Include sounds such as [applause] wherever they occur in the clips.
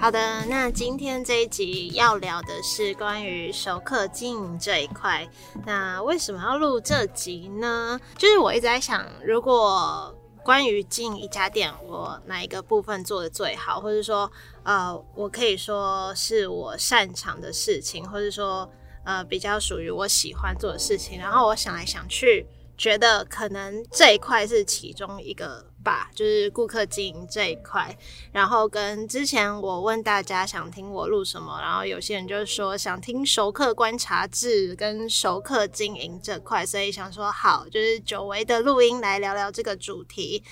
好的，那今天这一集要聊的是关于熟客经营这一块。那为什么要录这集呢？就是我一直在想，如果关于经营一家店，我哪一个部分做的最好，或者说，呃，我可以说是我擅长的事情，或者说，呃，比较属于我喜欢做的事情。然后我想来想去，觉得可能这一块是其中一个。吧，就是顾客经营这一块，然后跟之前我问大家想听我录什么，然后有些人就说想听熟客观察制跟熟客经营这块，所以想说好，就是久违的录音来聊聊这个主题。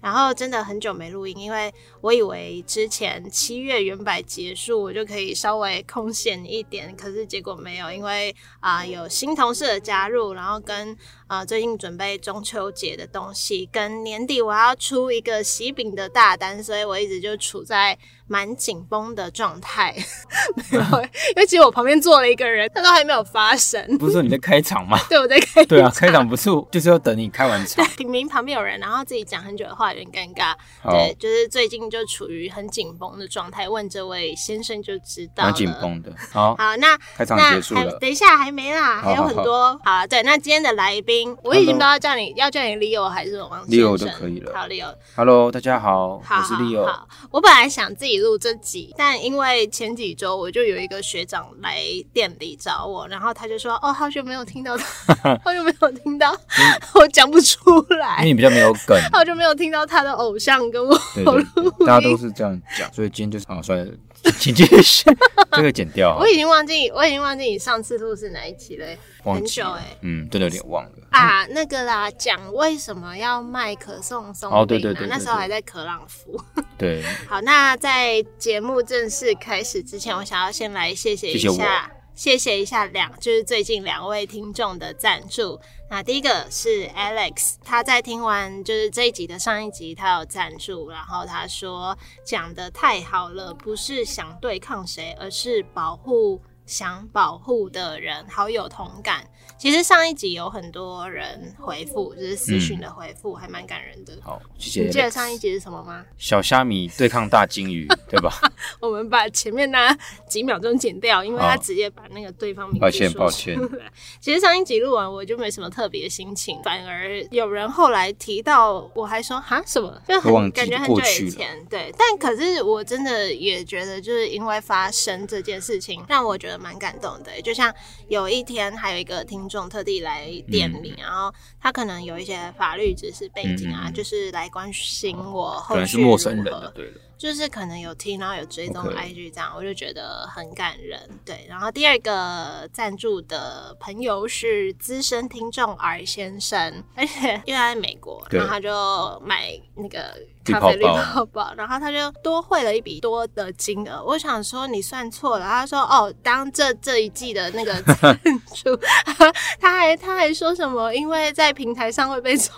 然后真的很久没录音，因为我以为之前七月原版结束，我就可以稍微空闲一点，可是结果没有，因为啊、有新同事的加入，然后跟啊、呃、最近准备中秋节的东西，跟年底我要出一个喜饼的大单，所以我一直就处在。蛮紧绷的状态，[laughs] 没有，[laughs] 因为其实我旁边坐了一个人，他都还没有发声。不是说你在开场吗？[laughs] 对，我在开场。对啊，开场不是就是要等你开完场。明明旁边有人，然后自己讲很久的话，有点尴尬。对，就是最近就处于很紧绷的状态。问这位先生就知道。蛮紧绷的。好，好，那开场结束了。等一下还没啦，还有很多。好，对，那今天的来宾，我已经不知道叫你要叫你 Leo 还是王先生。Leo 都可以了。好，Leo。Hello，大家好，我是 Leo。好，我本来想自己录这集。但因为前几周我就有一个学长来店里找我，然后他就说：“哦，好久没有听到他，[laughs] 好久没有听到，我讲不出来，因为你比较没有梗，好久没有听到他的偶像跟我大家都是这样讲，所以今天就是啊，算了。”请继续，这个剪掉。我已经忘记，我已经忘记你上次录是哪一期了，很久哎、欸，嗯，真的有点忘了啊。那个啦，讲为什么要卖可颂松饼？哦，对对对，那时候还在可朗福。[laughs] [laughs] 对，好，那在节目正式开始之前，我想要先来谢谢一下。谢谢一下两，就是最近两位听众的赞助。那第一个是 Alex，他在听完就是这一集的上一集，他有赞助，然后他说讲的太好了，不是想对抗谁，而是保护想保护的人，好有同感。其实上一集有很多人回复，就是私讯的回复，嗯、还蛮感人的。好，谢谢。你记得上一集是什么吗？小虾米对抗大金鱼，对吧？我们把前面那几秒钟剪掉，因为他直接把那个对方名字。抱歉，抱歉。其实上一集录完，我就没什么特别心情，反而有人后来提到，我还说哈什么，就很感觉很久以前。对，但可是我真的也觉得，就是因为发生这件事情，让我觉得蛮感动的。就像有一天，还有一个听。众特地来店里，嗯、然后他可能有一些法律知识背景啊，嗯、就是来关心我后续如何。可能是陌生人的，对的。就是可能有听，然后有追踪 IG 这样.我就觉得很感人。对，然后第二个赞助的朋友是资深听众 R 先生，而且因为他在美国，然后他就买那个咖啡绿泡泡，[laughs] 然后他就多汇了一笔多的金额。我想说你算错了，他说哦，当这这一季的那个赞助，[laughs] 他还他还说什么？因为在平台上会被抽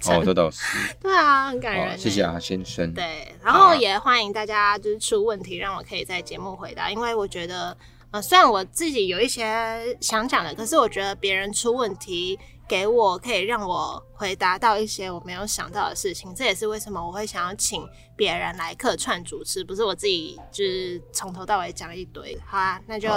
成。哦，这倒是。[laughs] 对啊，很感人。谢谢啊先生。对，然后也。欢迎大家就是出问题，让我可以在节目回答。因为我觉得，呃，虽然我自己有一些想讲的，可是我觉得别人出问题给我，可以让我回答到一些我没有想到的事情。这也是为什么我会想要请别人来客串主持，不是我自己就是从头到尾讲一堆。好啊，那就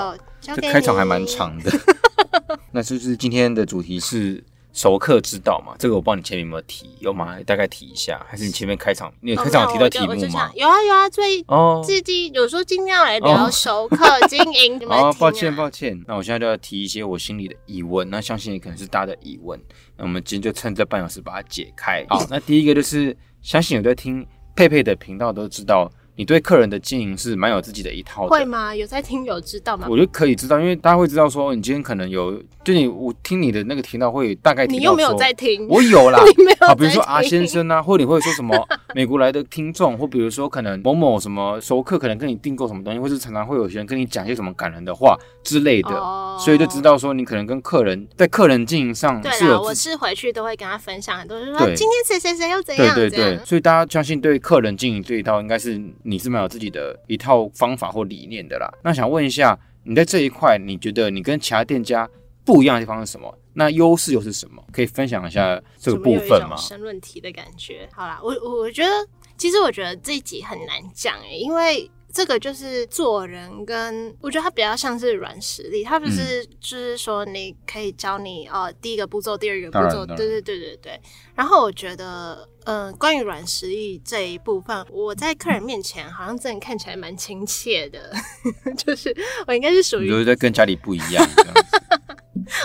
交给你。这开场还蛮长的。[laughs] 那是不是今天的主题是？熟客之道嘛，这个我帮你前面有没有提？有吗？大概提一下，还是你前面开场？你有开场有提到题目吗？有啊有啊，最哦，最近有说今天要来聊熟客经营。[laughs] 哦，抱歉抱歉，那我现在就要提一些我心里的疑问，那相信也可能是大家的疑问，那我们今天就趁这半小时把它解开。好，[laughs] 那第一个就是，相信有在听佩佩的频道都知道，你对客人的经营是蛮有自己的一套的。会吗？有在听有知道吗？我觉得可以知道，因为大家会知道说，你今天可能有，就你我听你的那个频道会大概听到。你又没有在听？我有啦，[laughs] 你没有。好，比如说阿先生啊，或者你会说什么美国来的听众，或比如说可能某某什么熟客可能跟你订购什么东西，或是常常会有些人跟你讲一些什么感人的话之类的，哦、所以就知道说你可能跟客人在客人经营上是有。我是回去都会跟他分享很多，就是说今天谁谁谁又怎样。对对对，所以大家相信对客人经营这一套，应该是你是蛮有自己的一套方法或理念的啦。那想问一下，你在这一块，你觉得你跟其他店家不一样的地方是什么？那优势又是什么？可以分享一下这个部分吗？申论题的感觉。好啦，我我觉得，其实我觉得这一集很难讲诶，因为。这个就是做人跟我觉得它比较像是软实力，它不是就是说你可以教你哦，第一个步骤，第二个步骤，对对对对对。然后我觉得，嗯、呃，关于软实力这一部分，我在客人面前好像真的看起来蛮亲切的，[laughs] 就是我应该是属于，就是在跟家里不一样。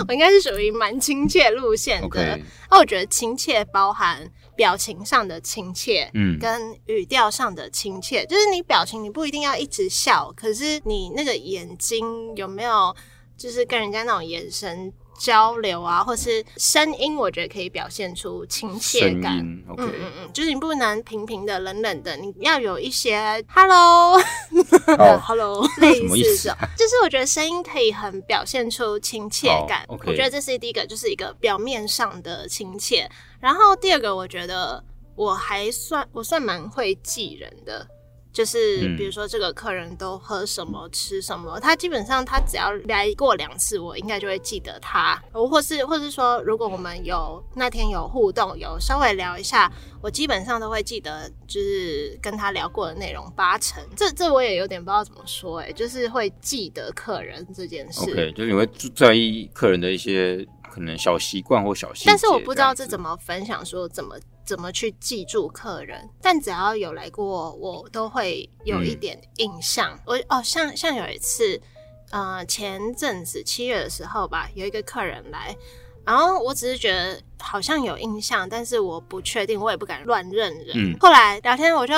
[laughs] 我应该是属于蛮亲切路线的。那我觉得亲切包含。表情上的亲切，嗯，跟语调上的亲切，就是你表情你不一定要一直笑，可是你那个眼睛有没有，就是跟人家那种眼神交流啊，或是声音，我觉得可以表现出亲切感。嗯嗯嗯，就是你不能平平的、冷冷的，你要有一些 “hello”，“hello”，[laughs] [laughs] 类似这种，就是我觉得声音可以很表现出亲切感。Oh. 我觉得这是第一个，就是一个表面上的亲切。然后第二个，我觉得我还算我算蛮会记人的。就是比如说，这个客人都喝什么、嗯、吃什么，他基本上他只要来过两次，我应该就会记得他。或是或是说，如果我们有那天有互动，有稍微聊一下，我基本上都会记得，就是跟他聊过的内容八成。这这我也有点不知道怎么说，哎，就是会记得客人这件事。OK，就是你会在意客人的一些可能小习惯或小细节。但是我不知道这怎么分享，说怎么。怎么去记住客人？但只要有来过，我都会有一点印象。嗯、我哦，像像有一次，呃，前阵子七月的时候吧，有一个客人来，然后我只是觉得好像有印象，但是我不确定，我也不敢乱认人。嗯、后来聊天，我就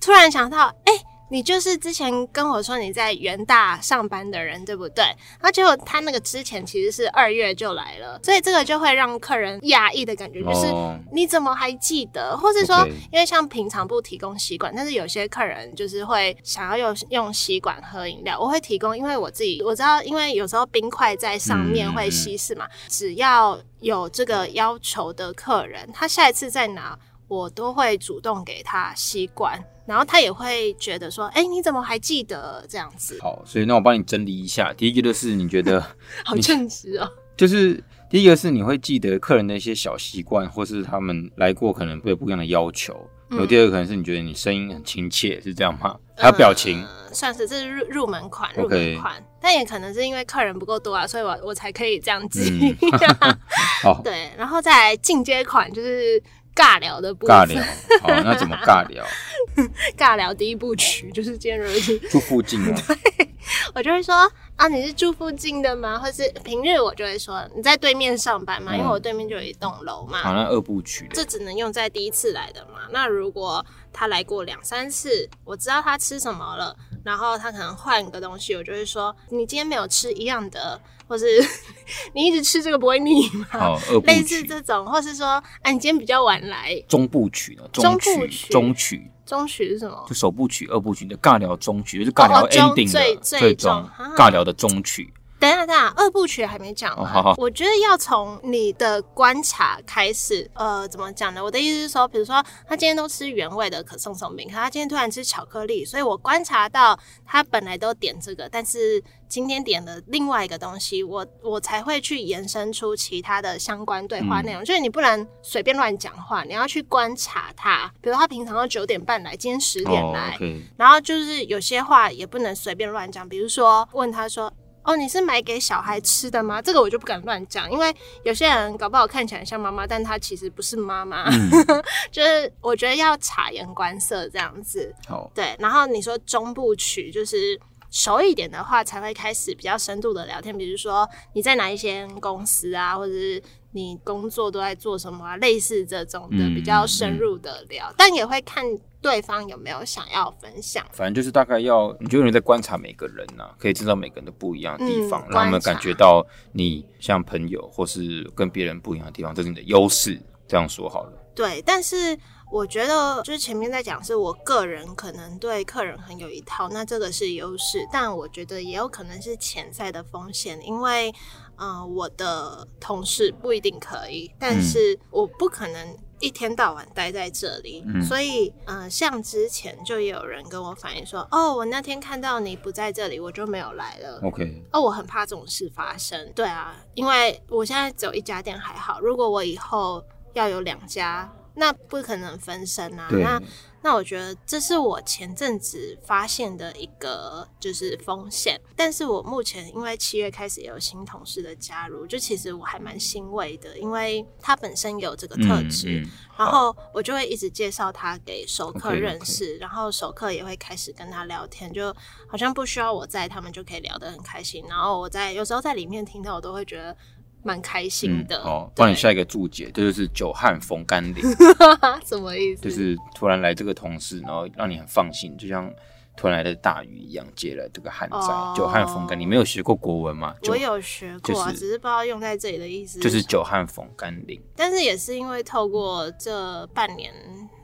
突然想到，哎、欸。你就是之前跟我说你在元大上班的人，对不对？然后结果他那个之前其实是二月就来了，所以这个就会让客人讶异的感觉，就是你怎么还记得？或是说，因为像平常不提供吸管，但是有些客人就是会想要用用吸管喝饮料，我会提供，因为我自己我知道，因为有时候冰块在上面会稀释嘛，只要有这个要求的客人，他下一次再拿，我都会主动给他吸管。然后他也会觉得说：“哎，你怎么还记得这样子？”好，所以那我帮你整理一下。第一个就是你觉得 [laughs] 好称职哦，就是第一个是你会记得客人的一些小习惯，或是他们来过可能会有不一样的要求。有、嗯、第二个可能是你觉得你声音很亲切，是这样吗？还有表情，呃、算是这是入入门款，入门款。但也可能是因为客人不够多啊，所以我我才可以这样记。嗯、[laughs] 好，[laughs] 对，然后再来进阶款就是。尬聊的部分，尬聊，好，那怎么尬聊？[laughs] 尬聊第一部曲就是今天如是住附近的，[laughs] 对，我就会说啊，你是住附近的吗？或是平日我就会说你在对面上班吗？嗯、因为我对面就有一栋楼嘛。好，那二部曲，这只能用在第一次来的嘛。那如果他来过两三次，我知道他吃什么了，然后他可能换个东西，我就会说你今天没有吃一样的。或是 [laughs] 你一直吃这个不会腻吗？哦，[laughs] 类似这种，或是说，啊，你今天比较晚来。中部曲呢？中部曲，中曲，中曲是什么？就首部曲、二部曲的尬聊中曲，就是尬聊 ending 的最最终尬聊的中曲。等一下，等一下，二部曲还没讲完。哦、好好，我觉得要从你的观察开始。呃，怎么讲呢？我的意思是说，比如说他今天都吃原味的可颂松饼，可他今天突然吃巧克力，所以我观察到他本来都点这个，但是今天点了另外一个东西，我我才会去延伸出其他的相关对话内容。嗯、就是你不能随便乱讲话，你要去观察他。比如他平常都九点半来，今天十点来，哦 okay、然后就是有些话也不能随便乱讲。比如说问他说。哦，你是买给小孩吃的吗？这个我就不敢乱讲，因为有些人搞不好看起来像妈妈，但她其实不是妈妈。嗯、[laughs] 就是我觉得要察言观色这样子。好，对。然后你说中部曲，就是熟一点的话，才会开始比较深度的聊天。比如说你在哪一些公司啊，或者是你工作都在做什么啊，类似这种的比较深入的聊。嗯嗯、但也会看对方有没有想要分享。反正就是大概要，你就有人在观察每个人呐、啊，可以知道每个人的不一样的地方，嗯、让他们感觉到你像朋友或是跟别人不一样的地方，这是你的优势。这样说好了。对，但是。我觉得就是前面在讲，是我个人可能对客人很有一套，那这个是优势，但我觉得也有可能是潜在的风险，因为，呃，我的同事不一定可以，但是我不可能一天到晚待在这里，嗯、所以，呃，像之前就有人跟我反映说，哦，我那天看到你不在这里，我就没有来了。OK，哦，我很怕这种事发生。对啊，因为我现在只有一家店还好，如果我以后要有两家。那不可能分身啊！那那我觉得这是我前阵子发现的一个就是风险，但是我目前因为七月开始也有新同事的加入，就其实我还蛮欣慰的，因为他本身有这个特质，嗯嗯、然后我就会一直介绍他给熟客认识，okay, okay. 然后熟客也会开始跟他聊天，就好像不需要我在，他们就可以聊得很开心。然后我在有时候在里面听到，我都会觉得。蛮开心的。好、嗯，帮、哦、你下一个注解，这就是久旱逢甘霖。[laughs] 什么意思？就是突然来这个同事，然后让你很放心，就像突然来的大雨一样，接了这个旱灾。久旱逢甘，你没有学过国文吗？我有学过，就是、只是不知道用在这里的意思。就是久旱逢甘霖。但是也是因为透过这半年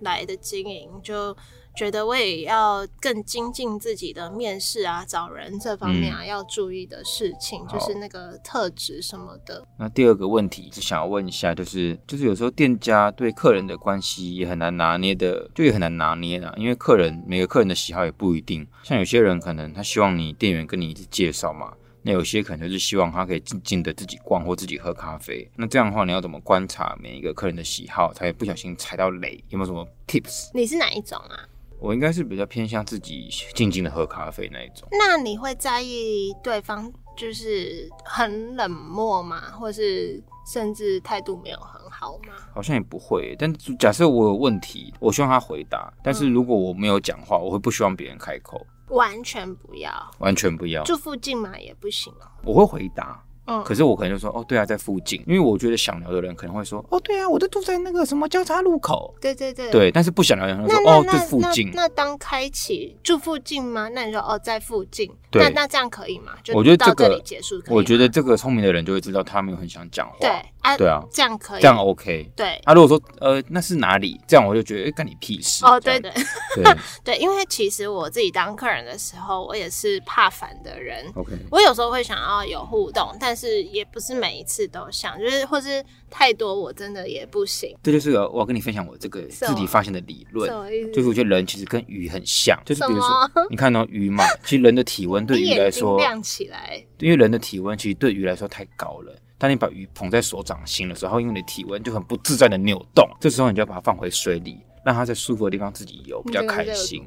来的经营，就。觉得我也要更精进自己的面试啊，找人这方面啊，嗯、要注意的事情，就是那个特质什么的。那第二个问题是想要问一下，就是就是有时候店家对客人的关系也很难拿捏的，就也很难拿捏啊，因为客人每个客人的喜好也不一定。像有些人可能他希望你店员跟你一直介绍嘛，那有些可能就是希望他可以静静的自己逛或自己喝咖啡。那这样的话，你要怎么观察每一个客人的喜好，才不小心踩到雷？有没有什么 tips？你是哪一种啊？我应该是比较偏向自己静静的喝咖啡那一种。那你会在意对方就是很冷漠吗？或是甚至态度没有很好吗？好像也不会。但假设我有问题，我希望他回答。但是如果我没有讲话，我会不希望别人开口。完全不要，完全不要。住附近嘛？也不行。我会回答。嗯，可是我可能就说，哦，对啊，在附近，因为我觉得想聊的人可能会说，哦，对啊，我就住在那个什么交叉路口。对对对，对，但是不想聊的人说，哦，在附近。那当开启住附近吗？那你说，哦，在附近。对，那那这样可以吗？我觉得这个结束。我觉得这个聪明的人就会知道他没有很想讲话。对啊，对啊，这样可以，这样 OK。对，啊如果说，呃，那是哪里？这样我就觉得，哎，干你屁事。哦，对对对 [laughs] 对，因为其实我自己当客人的时候，我也是怕烦的人。OK，我有时候会想要有互动，但是也不是。每一次都想，就是或是太多，我真的也不行。这就是我要跟你分享我这个自己发现的理论，就是我觉得人其实跟鱼很像，就是比如说你看到鱼嘛，其实人的体温对鱼来说亮起来，因为人的体温其实对鱼来说太高了。当你把鱼捧在手掌心的时候，因为你的体温就很不自在的扭动，这时候你就要把它放回水里，让它在舒服的地方自己游，比较开心。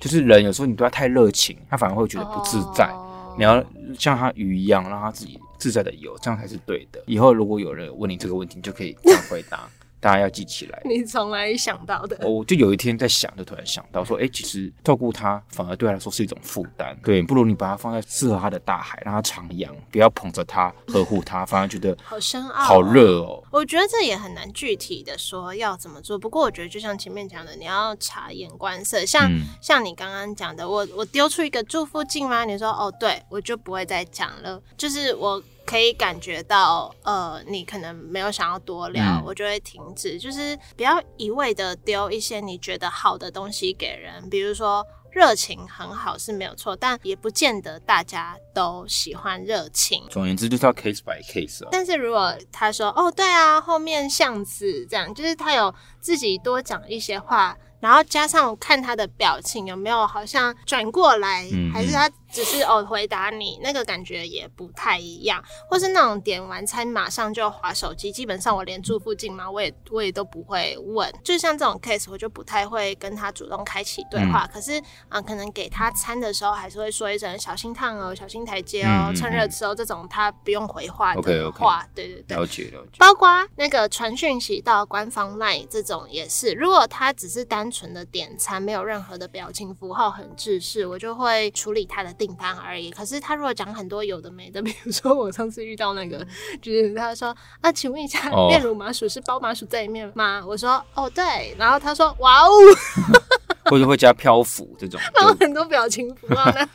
就是人有时候你对它太热情，它反而会觉得不自在。你要像它鱼一样，让它自己自在的游，这样才是对的。以后如果有人问你这个问题，你就可以这样回答。[laughs] 大家要记起来。你从来想到的，我就有一天在想，就突然想到说，哎、欸，其实照顾他反而对他来说是一种负担。对，不如你把它放在适合他的大海，让他徜徉，不要捧着它呵护它，反而觉得好深奥、好热哦。我觉得这也很难具体的说要怎么做。不过我觉得就像前面讲的，你要察言观色。像、嗯、像你刚刚讲的，我我丢出一个住附近吗？你说哦，对，我就不会再讲了。就是我。可以感觉到，呃，你可能没有想要多聊，嗯、我就会停止。就是不要一味的丢一些你觉得好的东西给人，比如说热情很好是没有错，但也不见得大家都喜欢热情。总而言之，就是要 case by case 啊。但是如果他说，哦，对啊，后面巷子这样，就是他有自己多讲一些话。然后加上看他的表情有没有好像转过来，嗯、还是他只是哦回答你，那个感觉也不太一样。或是那种点完餐马上就划手机，基本上我连住附近嘛，我也我也都不会问。就像这种 case，我就不太会跟他主动开启对话。嗯、可是啊、呃，可能给他餐的时候，还是会说一声小心烫哦，小心台阶哦，嗯、趁热吃哦。这种他不用回话的话，okay, okay, 对对对，了解了解。包括那个传讯息到官方 LINE 这种也是，如果他只是单纯的点餐，没有任何的表情符号，很制式，我就会处理他的订订单而已。可是他如果讲很多有的没的，[laughs] 比如说我上次遇到那个，就是他说啊，请问一下，炼乳麻薯是包麻薯在里面吗？我说哦对，然后他说哇哦。[laughs] 或者会加漂浮这种，[laughs] 然后很多表情符号那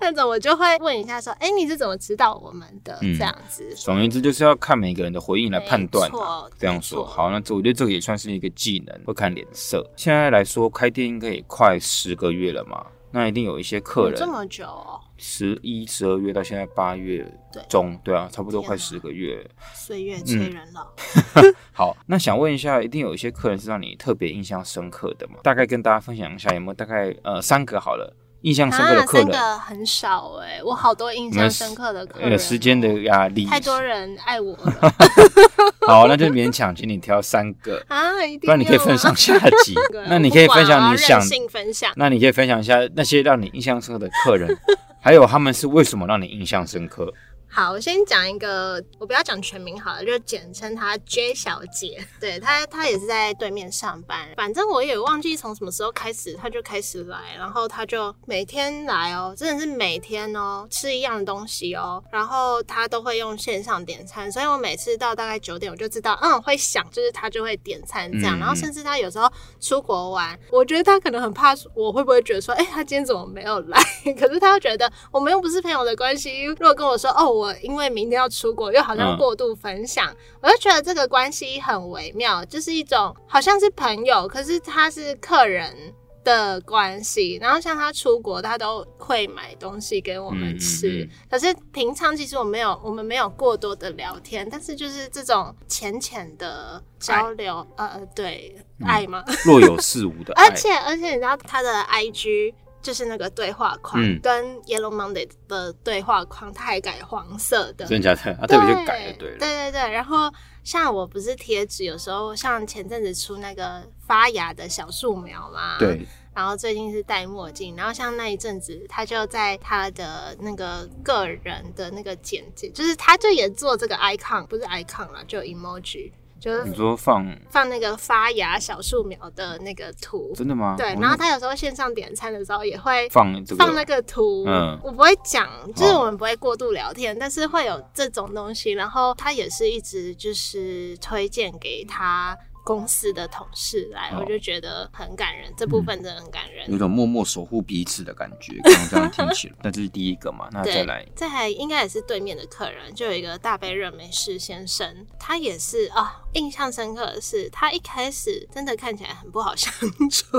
那种，我就会问一下说，哎、欸，你是怎么知道我们的？嗯、这样子。总而言之，就是要看每个人的回应来判断。这样说好，那这我觉得这个也算是一个技能，会看脸色。现在来说，开店应该也快十个月了嘛。那一定有一些客人，这么久哦，十一、十二月到现在八月中，对啊，差不多快十个月，岁月催人老。嗯、好，那想问一下，一定有一些客人是让你特别印象深刻的吗？大概跟大家分享一下，有没有大概呃三个好了。印象深刻的客人，真的很少哎、欸，我好多印象深刻的客人、喔。时间的压力，太多人爱我了。[laughs] [laughs] [laughs] [laughs] 好，那就勉强请你挑三个啊，一定不然你可以分上下集。[laughs] 那你可以分享你想，分享。那你可以分享一下那些让你印象深刻的客人，还有他们是为什么让你印象深刻。好，我先讲一个，我不要讲全名好了，就简称她 J 小姐。[laughs] 对她，她也是在对面上班。反正我也忘记从什么时候开始，她就开始来，然后她就每天来哦，真的是每天哦，吃一样的东西哦。然后她都会用线上点餐，所以我每次到大概九点，我就知道，嗯，会响，就是她就会点餐这样。然后甚至她有时候出国玩，我觉得她可能很怕我会不会觉得说，哎，她今天怎么没有来？[laughs] 可是她又觉得我们又不是朋友的关系，如果跟我说，哦，我。我因为明天要出国，又好像过度分享，嗯、我就觉得这个关系很微妙，就是一种好像是朋友，可是他是客人的关系。然后像他出国，他都会买东西给我们吃。嗯嗯嗯，可是平常其实我没有，我们没有过多的聊天，但是就是这种浅浅的交流，爱呃，对，嗯、爱吗？若有似无的 [laughs] 爱。而且而且你知道他的 IG。就是那个对话框，嗯、跟 Yellow Monday 的对话框，它还改黄色的，真假的，他特别就改了，对了，对对对。然后像我不是贴纸，有时候像前阵子出那个发芽的小树苗嘛，对。然后最近是戴墨镜，然后像那一阵子，他就在他的那个个人的那个简介，就是他就也做这个 icon，不是 icon 啦，就 emoji。就是你说放放那个发芽小树苗的那个图，真的吗？对，然后他有时候线上点餐的时候也会放放那个图，嗯，我不会讲，就是我们不会过度聊天，但是会有这种东西，然后他也是一直就是推荐给他。公司的同事来，哦、我就觉得很感人，这部分真的很感人，嗯、有种默默守护彼此的感觉。刚刚这样听起来，[laughs] 那这是第一个嘛？那再来，再来应该也是对面的客人，就有一个大杯热美式先生，他也是啊、哦，印象深刻的是，他一开始真的看起来很不好相处，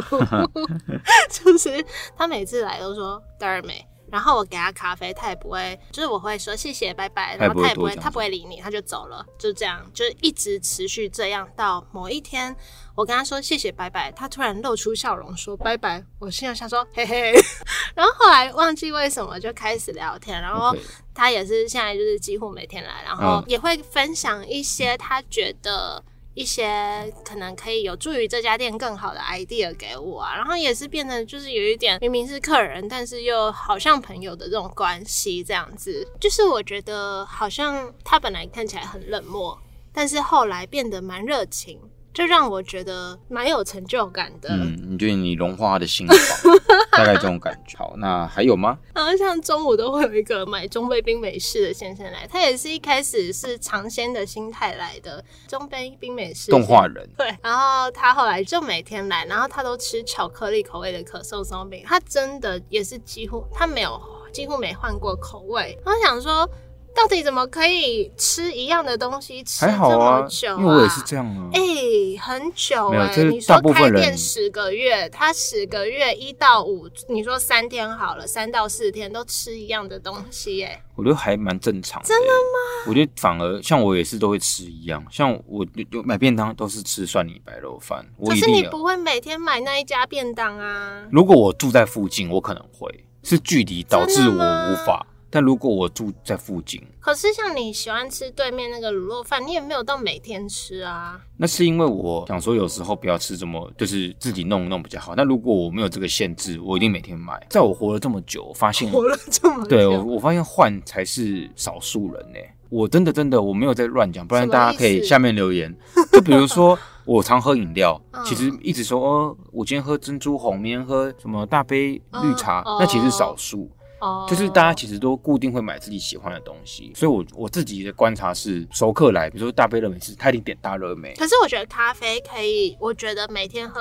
[laughs] 就是他每次来都说德尔美。然后我给他咖啡，他也不会，就是我会说谢谢拜拜，然后他也不会，他不会理你，他就走了，就这样，就是一直持续这样到某一天，我跟他说谢谢拜拜，他突然露出笑容说拜拜，我心里想说嘿嘿，[laughs] 然后后来忘记为什么就开始聊天，然后他也是现在就是几乎每天来，然后也会分享一些他觉得。一些可能可以有助于这家店更好的 idea 给我啊，然后也是变得就是有一点明明是客人，但是又好像朋友的这种关系这样子，就是我觉得好像他本来看起来很冷漠，但是后来变得蛮热情。就让我觉得蛮有成就感的。嗯，你觉得你融化他的心房，[laughs] 大概这种感觉。好，那还有吗？然后像中午都会有一个买中杯冰美式的先生来，他也是一开始是尝鲜的心态来的。中杯冰美式动画人。对，然后他后来就每天来，然后他都吃巧克力口味的可颂松饼，他真的也是几乎他没有几乎没换过口味。我想说。到底怎么可以吃一样的东西吃这么久因为我也是这样啊。哎、欸，很久哎、欸。你说开店十个月，他十个月一到五，你说三天好了，三到四天都吃一样的东西、欸，哎，我觉得还蛮正常。真的吗？我觉得反而像我也是都会吃一样，像我就买便当都是吃蒜泥白肉饭。可是你不会每天买那一家便当啊？如果我住在附近，我可能会是距离导致我无法。但如果我住在附近，可是像你喜欢吃对面那个卤肉饭，你也没有到每天吃啊。那是因为我想说，有时候不要吃这么，就是自己弄弄比较好。那如果我没有这个限制，我一定每天买。在我活了这么久，我发现活了这么久，对我我发现换才是少数人呢。我真的真的我没有在乱讲，不然大家可以下面留言。就比如 [laughs] 说我常喝饮料，其实一直说哦，我今天喝珍珠红，明天喝什么大杯绿茶，那其实是少数。哦，就是大家其实都固定会买自己喜欢的东西，所以我我自己的观察是，熟客来，比如说大杯热美式，他一定点大热美。可是我觉得咖啡可以，我觉得每天喝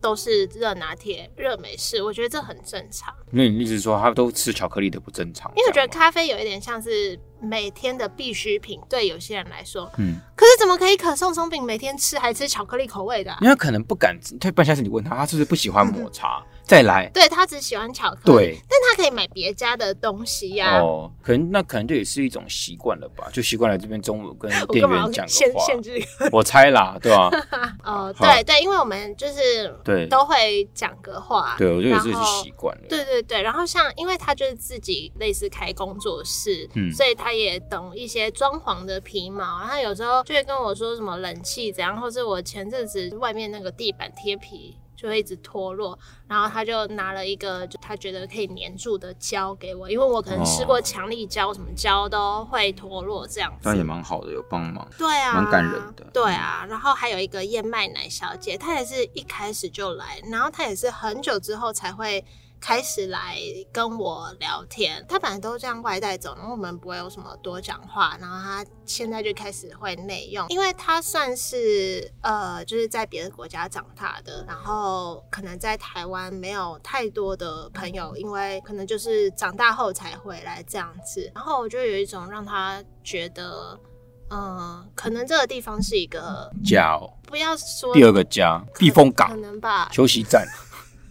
都是热拿铁、热美式，我觉得这很正常。那你意思是说他都吃巧克力的不正常？因为我觉得咖啡有一点像是。每天的必需品，对有些人来说，嗯，可是怎么可以可颂松饼每天吃，还吃巧克力口味的、啊？因为可能不敢吃。他半下次你问他，他是不是不喜欢抹茶？再来，对他只喜欢巧克力，对，但他可以买别家的东西呀、啊。哦，可能那可能这也是一种习惯了吧，就习惯了这边中午跟店员讲的话。限制我猜啦，对吧、啊？[laughs] 哦，对对，因为我们就是对都会讲个话，对我觉得也是习惯了。对对对，然后像因为他就是自己类似开工作室，嗯，所以他也懂一些。些装潢的皮毛，然后有时候就会跟我说什么冷气怎样，或是我前阵子外面那个地板贴皮就会一直脱落，然后他就拿了一个就他觉得可以粘住的胶给我，因为我可能吃过强力胶，什么胶都会脱落这样子。那也蛮好的，有帮忙。对啊，蛮感人的。对啊，然后还有一个燕麦奶小姐，她也是一开始就来，然后她也是很久之后才会。开始来跟我聊天，他本来都这样外带走，然后我们不会有什么多讲话。然后他现在就开始会内用，因为他算是呃，就是在别的国家长大的，然后可能在台湾没有太多的朋友，因为可能就是长大后才回来这样子。然后我就有一种让他觉得，嗯、呃，可能这个地方是一个家哦，不要说第二个家，避风港可能吧，休息站。[laughs]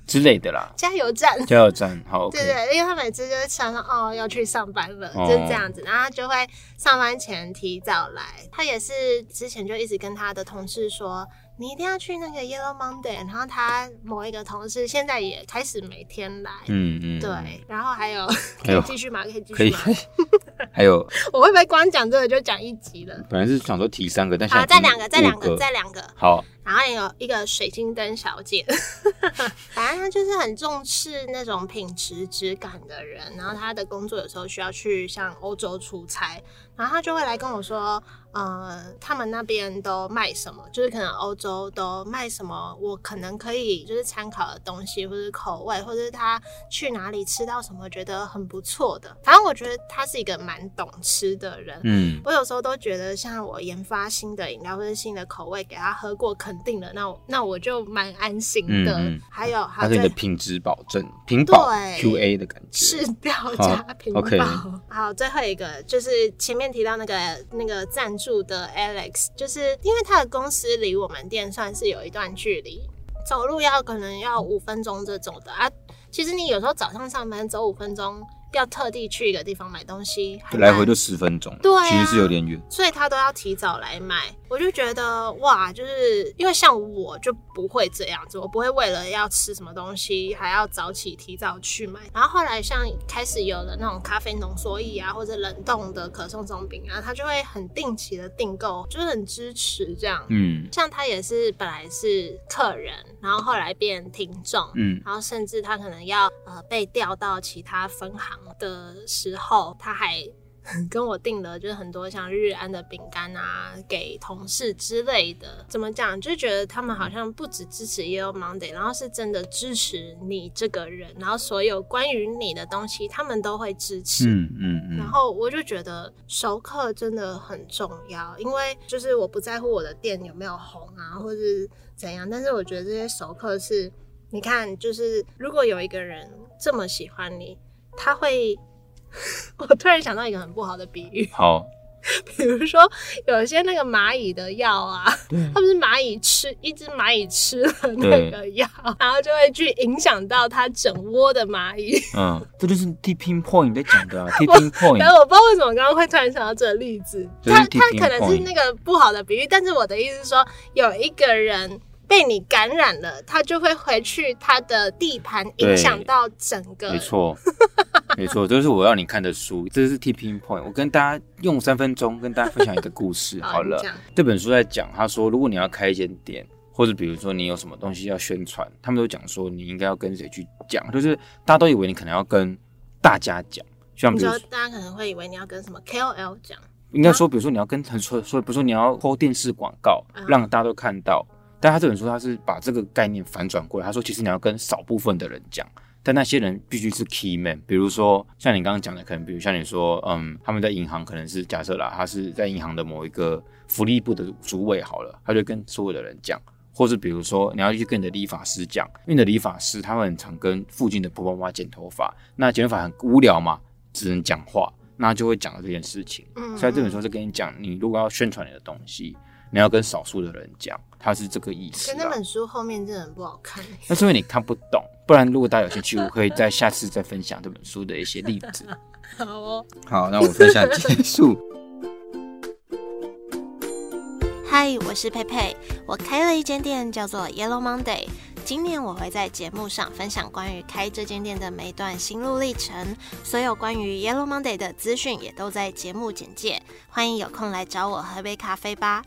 之类的啦，加油站，加油站，好 [laughs] 对，对对，因为他每次就是想说，哦，要去上班了，哦，就是这样子，然后他就会上班前提早来。他也是之前就一直跟他的同事说，你一定要去那个 Yellow Monday。然后他某一个同事现在也开始每天来，嗯嗯，对。然后还有可以继续吗？可以继续吗？可以。[laughs] 还有，[laughs] 我会不会光讲这个就讲一集了？本来是想说提三个，但是好，再两个，再两个，再两个，好。然后也有一个水晶灯小姐，[laughs] 反正她就是很重视那种品质质感的人。然后她的工作有时候需要去像欧洲出差，然后她就会来跟我说，呃，他们那边都卖什么，就是可能欧洲都卖什么，我可能可以就是参考的东西，或者口味，或者是他去哪里吃到什么觉得很不错的。反正我觉得他是一个蛮懂吃的人。嗯，我有时候都觉得，像我研发新的饮料或者新的口味给他喝过，可肯定了，那我那我就蛮安心的。嗯嗯、还有，还有你的品质保证，品保 QA 的感觉，是标加品保。Okay. 好，最后一个就是前面提到那个那个赞助的 Alex，就是因为他的公司离我们店算是有一段距离，走路要可能要五分钟这种的啊。其实你有时候早上上班走五分钟。要特地去一个地方买东西，来回就十分钟，对、啊，其实是有点远，所以他都要提早来买。我就觉得哇，就是因为像我就不会这样子，我不会为了要吃什么东西还要早起提早去买。然后后来像开始有了那种咖啡浓缩液啊，或者冷冻的可颂松饼啊，他就会很定期的订购，就是很支持这样。嗯，像他也是本来是客人，然后后来变听众，嗯，然后甚至他可能要呃被调到其他分行的时候，他还 [laughs] 跟我订了，就是很多像日安的饼干啊，给同事之类的。怎么讲？就觉得他们好像不只支持 Yellow Monday，然后是真的支持你这个人，然后所有关于你的东西，他们都会支持。嗯嗯嗯。然后我就觉得熟客真的很重要，因为就是我不在乎我的店有没有红啊，或是怎样，但是我觉得这些熟客是，你看，就是如果有一个人这么喜欢你。他会，[laughs] 我突然想到一个很不好的比喻。好，[laughs] 比如说有些那个蚂蚁的药啊，它不是蚂蚁吃一只蚂蚁吃了那个药，然后就会去影响到它整窝的蚂蚁。嗯，[laughs] 这就是 tipping point 在讲的啊，tipping point。我不知道为什么刚刚会突然想到这个例子，它它可能是那个不好的比喻，但是我的意思是说，有一个人。被你感染了，他就会回去他的地盘，影响到整个。没错，没错，[laughs] 这是我要你看的书，这是 tipping point。我跟大家用三分钟跟大家分享一个故事 [laughs] 好了。这本书在讲，他说如果你要开一间店，或者比如说你有什么东西要宣传，他们都讲说你应该要跟谁去讲，就是大家都以为你可能要跟大家讲，像比如说大家可能会以为你要跟什么 KOL 讲，应该说比如说你要跟很说说，比如说你要播电视广告，让大家都看到。但他这本书他是把这个概念反转过来，他说其实你要跟少部分的人讲，但那些人必须是 key man，比如说像你刚刚讲的，可能比如像你说，嗯，他们在银行可能是假设啦，他是在银行的某一个福利部的主委好了，他就跟所有的人讲，或是比如说你要去跟你的理发师讲，因为你的理发师他会很常跟附近的婆婆妈妈剪头发，那剪头发很无聊嘛，只能讲话，那就会讲到这件事情。嗯，所以这本书是跟你讲，你如果要宣传你的东西，你要跟少数的人讲，他是这个意思。可那本书后面真的很不好看，那是因为你看不懂。不然，如果大家有兴趣，我可以在下次再分享这本书的一些例子。[laughs] 好哦，好，那我分享结束。[laughs] 嗨，我是佩佩，我开了一间店，叫做 Yellow Monday。今年我会在节目上分享关于开这间店的每一段心路历程，所有关于 Yellow Monday 的资讯也都在节目简介。欢迎有空来找我喝杯咖啡吧。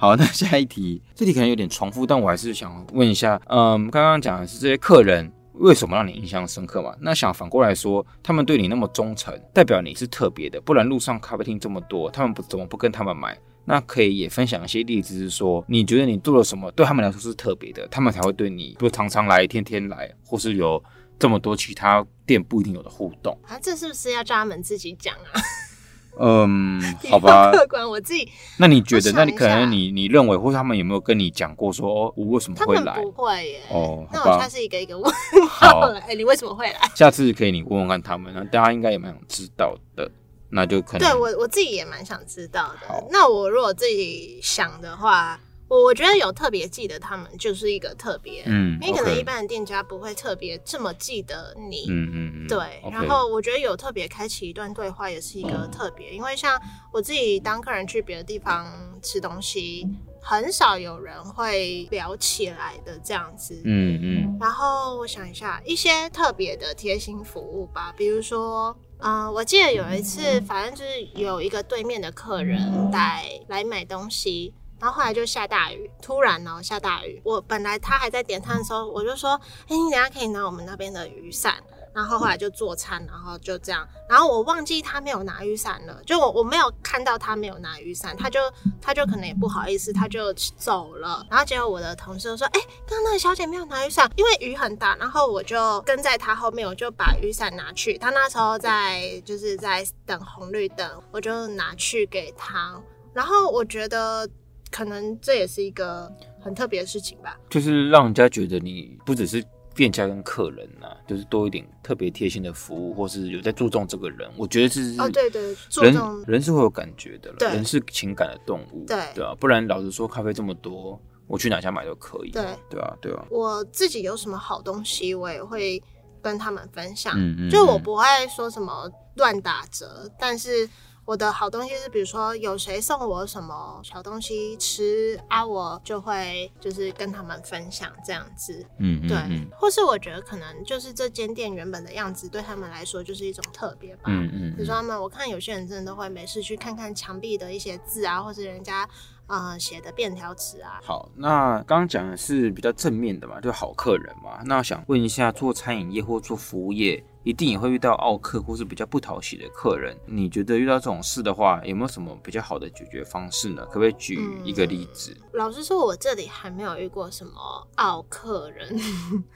好，那下一题，这题可能有点重复，但我还是想问一下，嗯，刚刚讲的是这些客人为什么让你印象深刻嘛？那想反过来说，他们对你那么忠诚，代表你是特别的，不然路上咖啡厅这么多，他们不怎么不跟他们买？那可以也分享一些例子，是说你觉得你做了什么对他们来说是特别的，他们才会对你，不常常来，天天来，或是有这么多其他店不一定有的互动啊？这是不是要叫他们自己讲啊？[laughs] 嗯，[laughs] 好吧。客观我自己。那你觉得？那你可能你你认为，或者他们有没有跟你讲过说，哦，我为什么会来？不会耶。哦，那我下次一个一个问。好，[laughs] 哎、欸，你为什么会来？下次可以你问问看他们，那大家应该也蛮想知道的。那就可能。对我我自己也蛮想知道的。那我如果自己想的话。我我觉得有特别记得他们就是一个特别，嗯，因为可能一般的店家不会特别这么记得你，嗯嗯嗯，对。然后我觉得有特别开启一段对话也是一个特别，因为像我自己当客人去别的地方吃东西，很少有人会聊起来的这样子，嗯嗯。然后我想一下一些特别的贴心服务吧，比如说，嗯、呃，我记得有一次，反正就是有一个对面的客人带来买东西。然后后来就下大雨，突然呢下大雨。我本来他还在点餐的时候，我就说：“哎，你等下可以拿我们那边的雨伞。”然后后来就做餐，然后就这样。然后我忘记他没有拿雨伞了，就我我没有看到他没有拿雨伞，他就他就可能也不好意思，他就走了。然后结果我的同事就说：“哎，刚刚那个小姐没有拿雨伞，因为雨很大。”然后我就跟在他后面，我就把雨伞拿去。他那时候在就是在等红绿灯，我就拿去给他。然后我觉得。可能这也是一个很特别的事情吧，就是让人家觉得你不只是店家跟客人呐、啊，就是多一点特别贴心的服务，或是有在注重这个人。我觉得是哦，对对，人人是会有感觉的，了，人是情感的动物，对对啊，不然老实说，咖啡这么多，我去哪家买都可以，对对啊对啊。我自己有什么好东西，我也会跟他们分享，嗯嗯，就我不会说什么乱打折，但是。我的好东西是，比如说有谁送我什么小东西吃啊，我就会就是跟他们分享这样子，嗯，对，或是我觉得可能就是这间店原本的样子对他们来说就是一种特别吧，嗯嗯，比如说他们，我看有些人真的都会没事去看看墙壁的一些字啊，或是人家。呃，写的便条纸啊。好，那刚刚讲的是比较正面的嘛，就好客人嘛。那我想问一下，做餐饮业或做服务业，一定也会遇到奥客或是比较不讨喜的客人。你觉得遇到这种事的话，有没有什么比较好的解决方式呢？可不可以举一个例子？嗯，老实说，我这里还没有遇过什么奥客人。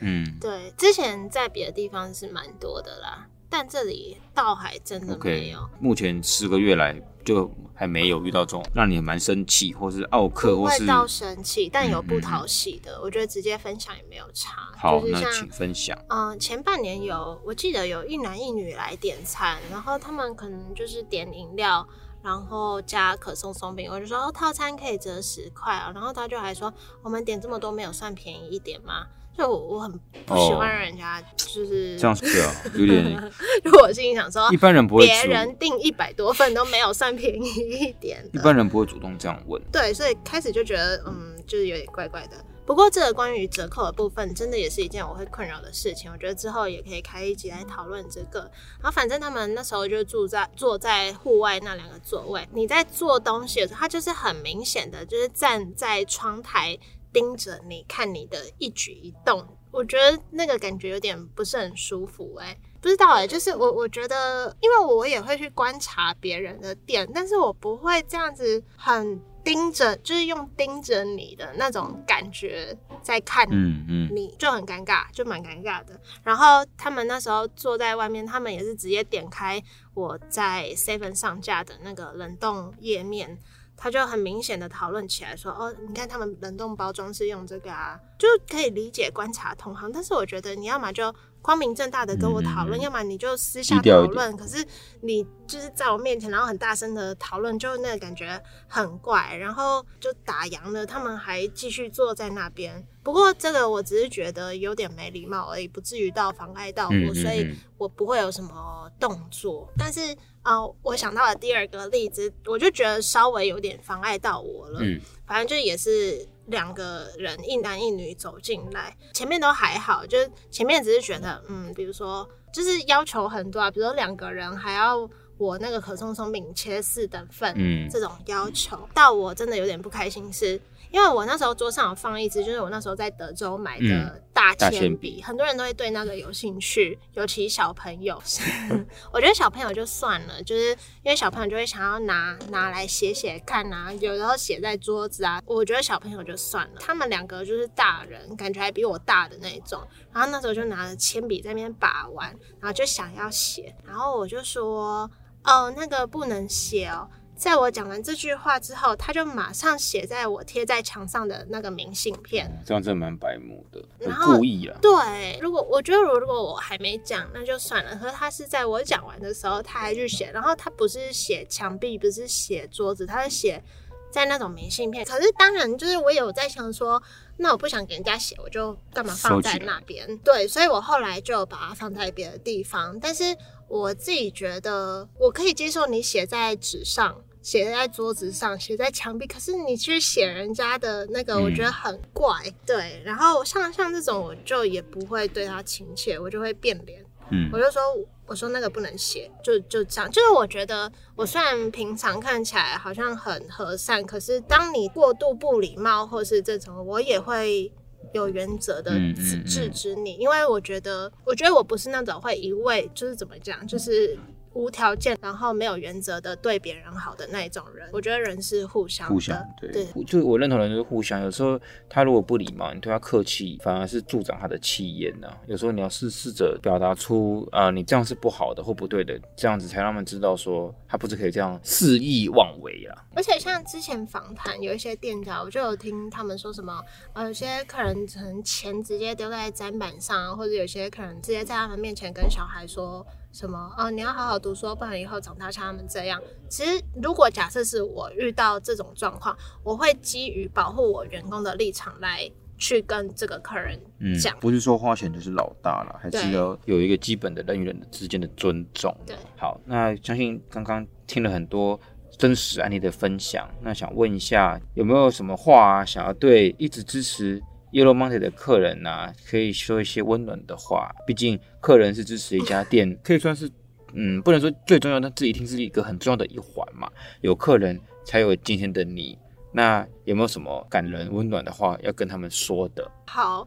嗯，[laughs] 对，之前在别的地方是蛮多的啦。但这里倒还真的没有。Okay, 目前四个月来就还没有遇到这种让你蛮生气，或是奥客，或是到生气，但有不讨喜的，嗯嗯。我觉得直接分享也没有差。好，就是，那请分享。嗯，前半年有，我记得有一男一女来点餐，然后他们可能就是点饮料，然后加可颂松饼，我就说哦，套餐可以折十块啊，然后他就还说我们点这么多没有算便宜一点吗？就我我很不喜欢人家就是、哦、这样子啊，有点。如果我心里想说，一般人不会，别人订一百多份都没有算便宜一点。一般人不会主动这样问。对，所以开始就觉得嗯，就是有点怪怪的。不过这个关于折扣的部分，真的也是一件我会困扰的事情。我觉得之后也可以开一集来讨论这个。然后反正他们那时候就住在坐在户外那两个座位，你在做东西的时候，他就是很明显的就是站在窗台。盯着你看你的一举一动，我觉得那个感觉有点不是很舒服哎、欸，不知道哎、欸，就是我我觉得，因为我也会去观察别人的店，但是我不会这样子很盯着，就是用盯着你的那种感觉在看你，嗯嗯，你就很尴尬，就蛮尴尬的。然后他们那时候坐在外面，他们也是直接点开我在 Seven 上架的那个冷冻页面。他就很明显的讨论起来说：“哦，你看他们冷冻包装是用这个啊，就可以理解观察同行。但是我觉得你要么就光明正大的跟我讨论，要么你就私下讨论。可是你就是在我面前，然后很大声的讨论，就那个感觉很怪。然后就打烊了，他们还继续坐在那边。不过这个我只是觉得有点没礼貌而已，不至于到妨碍到我，嗯嗯嗯，所以我不会有什么动作。但是。”啊、呃，我想到了第二个例子，我就觉得稍微有点妨碍到我了。嗯，反正就也是两个人，一男一女走进来，前面都还好，就是前面只是觉得，嗯，比如说就是要求很多啊，比如说两个人还要我那个可颂松饼切四等份，嗯，这种要求，到我真的有点不开心是。因为我那时候桌上有放一支，就是我那时候在德州买的大铅笔，嗯、很多人都会对那个有兴趣，尤其小朋友。[laughs] 我觉得小朋友就算了，就是因为小朋友就会想要拿拿来写写看啊，有时候写在桌子啊。我觉得小朋友就算了，他们两个就是大人，感觉还比我大的那种。然后那时候就拿着铅笔在那边把玩，然后就想要写，然后我就说：“哦，那个不能写哦。”在我讲完这句话之后，他就马上写在我贴在墙上的那个明信片。这样真的蛮白目的，然后故意啊。对，如果我觉得，如果我还没讲，那就算了。可是他是在我讲完的时候，他还去写。然后他不是写墙壁，不是写桌子，他是写在那种明信片。可是当然，就是我有在想说，那我不想给人家写，我就干嘛放在那边？对，所以我后来就把它放在别的地方。但是。我自己觉得，我可以接受你写在纸上，写在桌子上，写在墙壁。可是你去写人家的那个，我觉得很怪。嗯、对，然后像像这种，我就也不会对他亲切，我就会变脸。嗯，我就说，我说那个不能写，就就这样。就是我觉得，我虽然平常看起来好像很和善，可是当你过度不礼貌或是这种，我也会。有原则的制止你，因为我觉得，我觉得我不是那种会一味就是怎么讲，就是。无条件，然后没有原则的对别人好的那一种人，我觉得人是互相的，互相对，对，就我认同的人就是互相。有时候他如果不礼貌，你对他客气，反而是助长他的气焰呢。有时候你要试试着表达出啊、呃，你这样是不好的或不对的，这样子才让他们知道说他不是可以这样肆意妄为啊。而且像之前访谈有一些店家，我就有听他们说什么，呃，有些客人可能钱直接丢在砧板上，或者有些客人直接在他们面前跟小孩说。什么？哦，你要好好读书，不然以后长大像他们这样。其实，如果假设是我遇到这种状况，我会基于保护我员工的立场来去跟这个客人讲。嗯，不是说花钱就是老大了，还是要有一个基本的人与人之间的尊重。对，好，那相信刚刚听了很多真实案例的分享，那想问一下，有没有什么话啊，想要对一直支持 Yellow Monday 的客人呐、啊，可以说一些温暖的话。毕竟客人是支持一家店，可以算是，嗯，不能说最重要，但这一定是一个很重要的一环嘛。有客人才有今天的你。那有没有什么感人温暖的话要跟他们说的？好，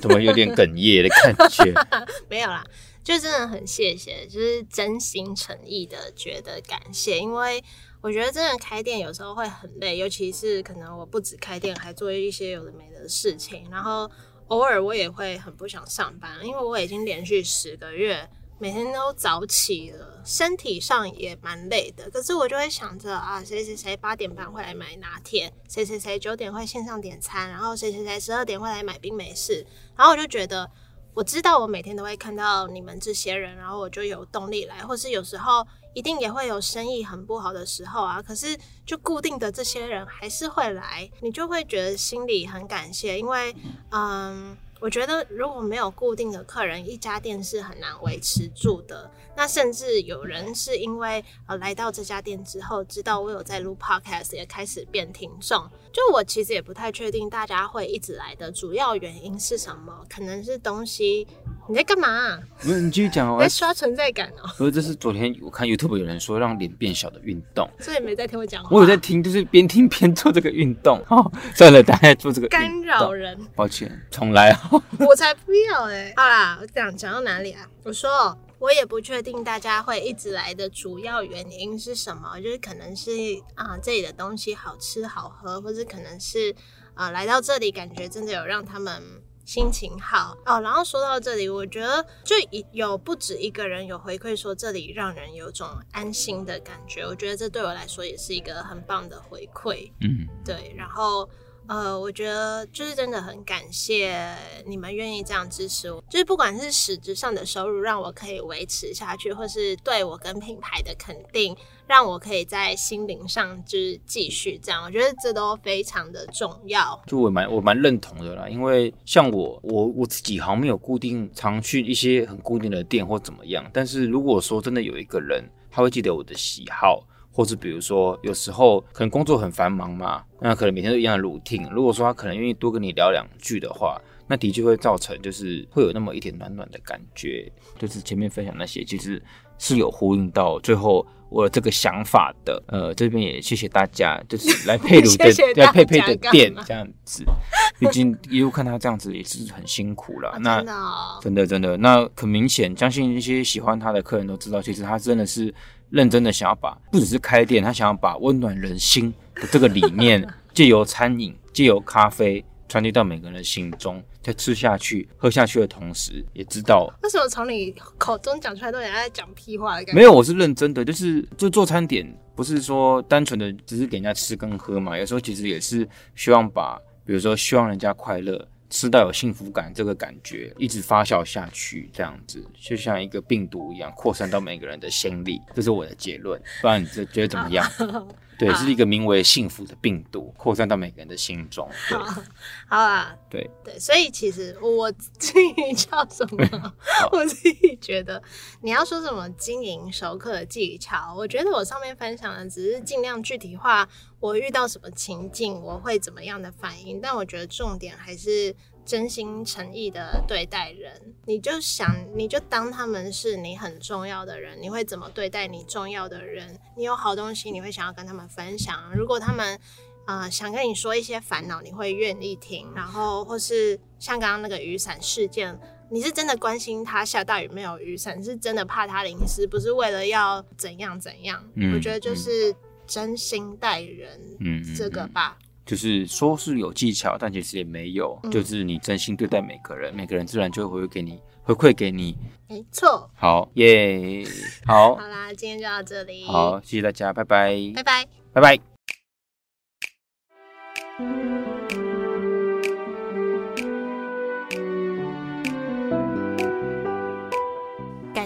怎么有点哽咽的感觉？[laughs] 没有啦，就真的很谢谢，就是真心诚意的觉得感谢，因为。我觉得真的开店有时候会很累，尤其是可能我不止开店，还做一些有的没的事情。然后偶尔我也会很不想上班，因为我已经连续十个月每天都早起了，身体上也蛮累的。可是我就会想着啊，谁谁谁八点半会来买拿铁，谁谁谁九点会线上点餐，然后谁谁谁十二点会来买冰美式。然后我就觉得，我知道我每天都会看到你们这些人，然后我就有动力来，或是有时候。一定也会有生意很不好的时候啊，可是就固定的这些人还是会来，你就会觉得心里很感谢，因为，嗯，我觉得如果没有固定的客人，一家店是很难维持住的。那甚至有人是因为呃来到这家店之后，知道我有在录 podcast，也开始变听众。就我其实也不太确定大家会一直来的主要原因是什么，可能是东西。你在干嘛、啊？不是你继续讲哦。在刷存在感哦。不是，这是昨天我看 YouTube 有人说让脸变小的运动。所以没在听我讲话。我有在听，就是边听边做这个运动。哦，算了，大家做这个干扰人。抱歉，重来哦。我才不要哎、欸。好啦，我讲讲到哪里啊？我说我也不确定大家会一直来的主要原因是什么，就是可能是啊、呃、这里的东西好吃好喝，或者可能是啊、呃、来到这里感觉真的有让他们心情好哦。然后说到这里，我觉得就有不止一个人有回馈说这里让人有种安心的感觉，我觉得这对我来说也是一个很棒的回馈。嗯，对，然后。呃，我觉得就是真的很感谢你们愿意这样支持我，就是不管是实质上的收入让我可以维持下去，或是对我跟品牌的肯定，让我可以在心灵上就是继续这样，我觉得这都非常的重要。就我蛮我蛮认同的啦，因为像我我我自己好像没有固定常去一些很固定的店或怎么样，但是如果说真的有一个人，他会记得我的喜好。或是比如说，有时候可能工作很繁忙嘛，那可能每天都一样的 routine。如果说他可能愿意多跟你聊两句的话，那的确会造成就是会有那么一点暖暖的感觉。就是前面分享那些，其实是有呼应到最后我这个想法的。呃，这边也谢谢大家，就是来 [laughs] 配鲁的谢谢来佩佩的店这样子。毕竟一路看他这样子也是很辛苦了。[laughs] 那真的、哦、真的真的，那很明显，相信一些喜欢他的客人都知道，其实他真的是。认真的想要把，不只是开店，他想要把温暖人心的这个理念，[laughs] 借由餐饮、借由咖啡传递到每个人的心中，在吃下去、喝下去的同时，也知道为什么从你口中讲出来都像在讲屁话的感觉？没有，我是认真的，就是就做餐点，不是说单纯的只是给人家吃跟喝嘛，有时候其实也是希望把，比如说希望人家快乐。吃到有幸福感这个感觉一直发酵下去，这样子就像一个病毒一样扩散到每个人的心里，这是我的结论。不然你这觉得怎么样？[laughs] 对，是一个名为幸福的病毒扩散到每个人的心中。对，好啊，对对，所以其实我自己叫什么？[laughs] 我自己觉得你要说什么经营熟客的技巧，我觉得我上面分享的只是尽量具体化，我遇到什么情境我会怎么样的反应，但我觉得重点还是。真心诚意的对待人，你就想，你就当他们是你很重要的人，你会怎么对待你重要的人？你有好东西，你会想要跟他们分享。如果他们啊、呃、想跟你说一些烦恼，你会愿意听。然后或是像刚刚那个雨伞事件，你是真的关心他下大雨没有雨伞，是真的怕他淋湿，不是为了要怎样怎样。嗯、我觉得就是真心待人，嗯，这个吧。就是说是有技巧，但其实也没有。嗯、就是你真心对待每个人，每个人自然就会回馈给你，回馈给你。没错。好耶，[laughs] 好。好啦，今天就到这里。好，谢谢大家，拜拜。拜拜。拜拜。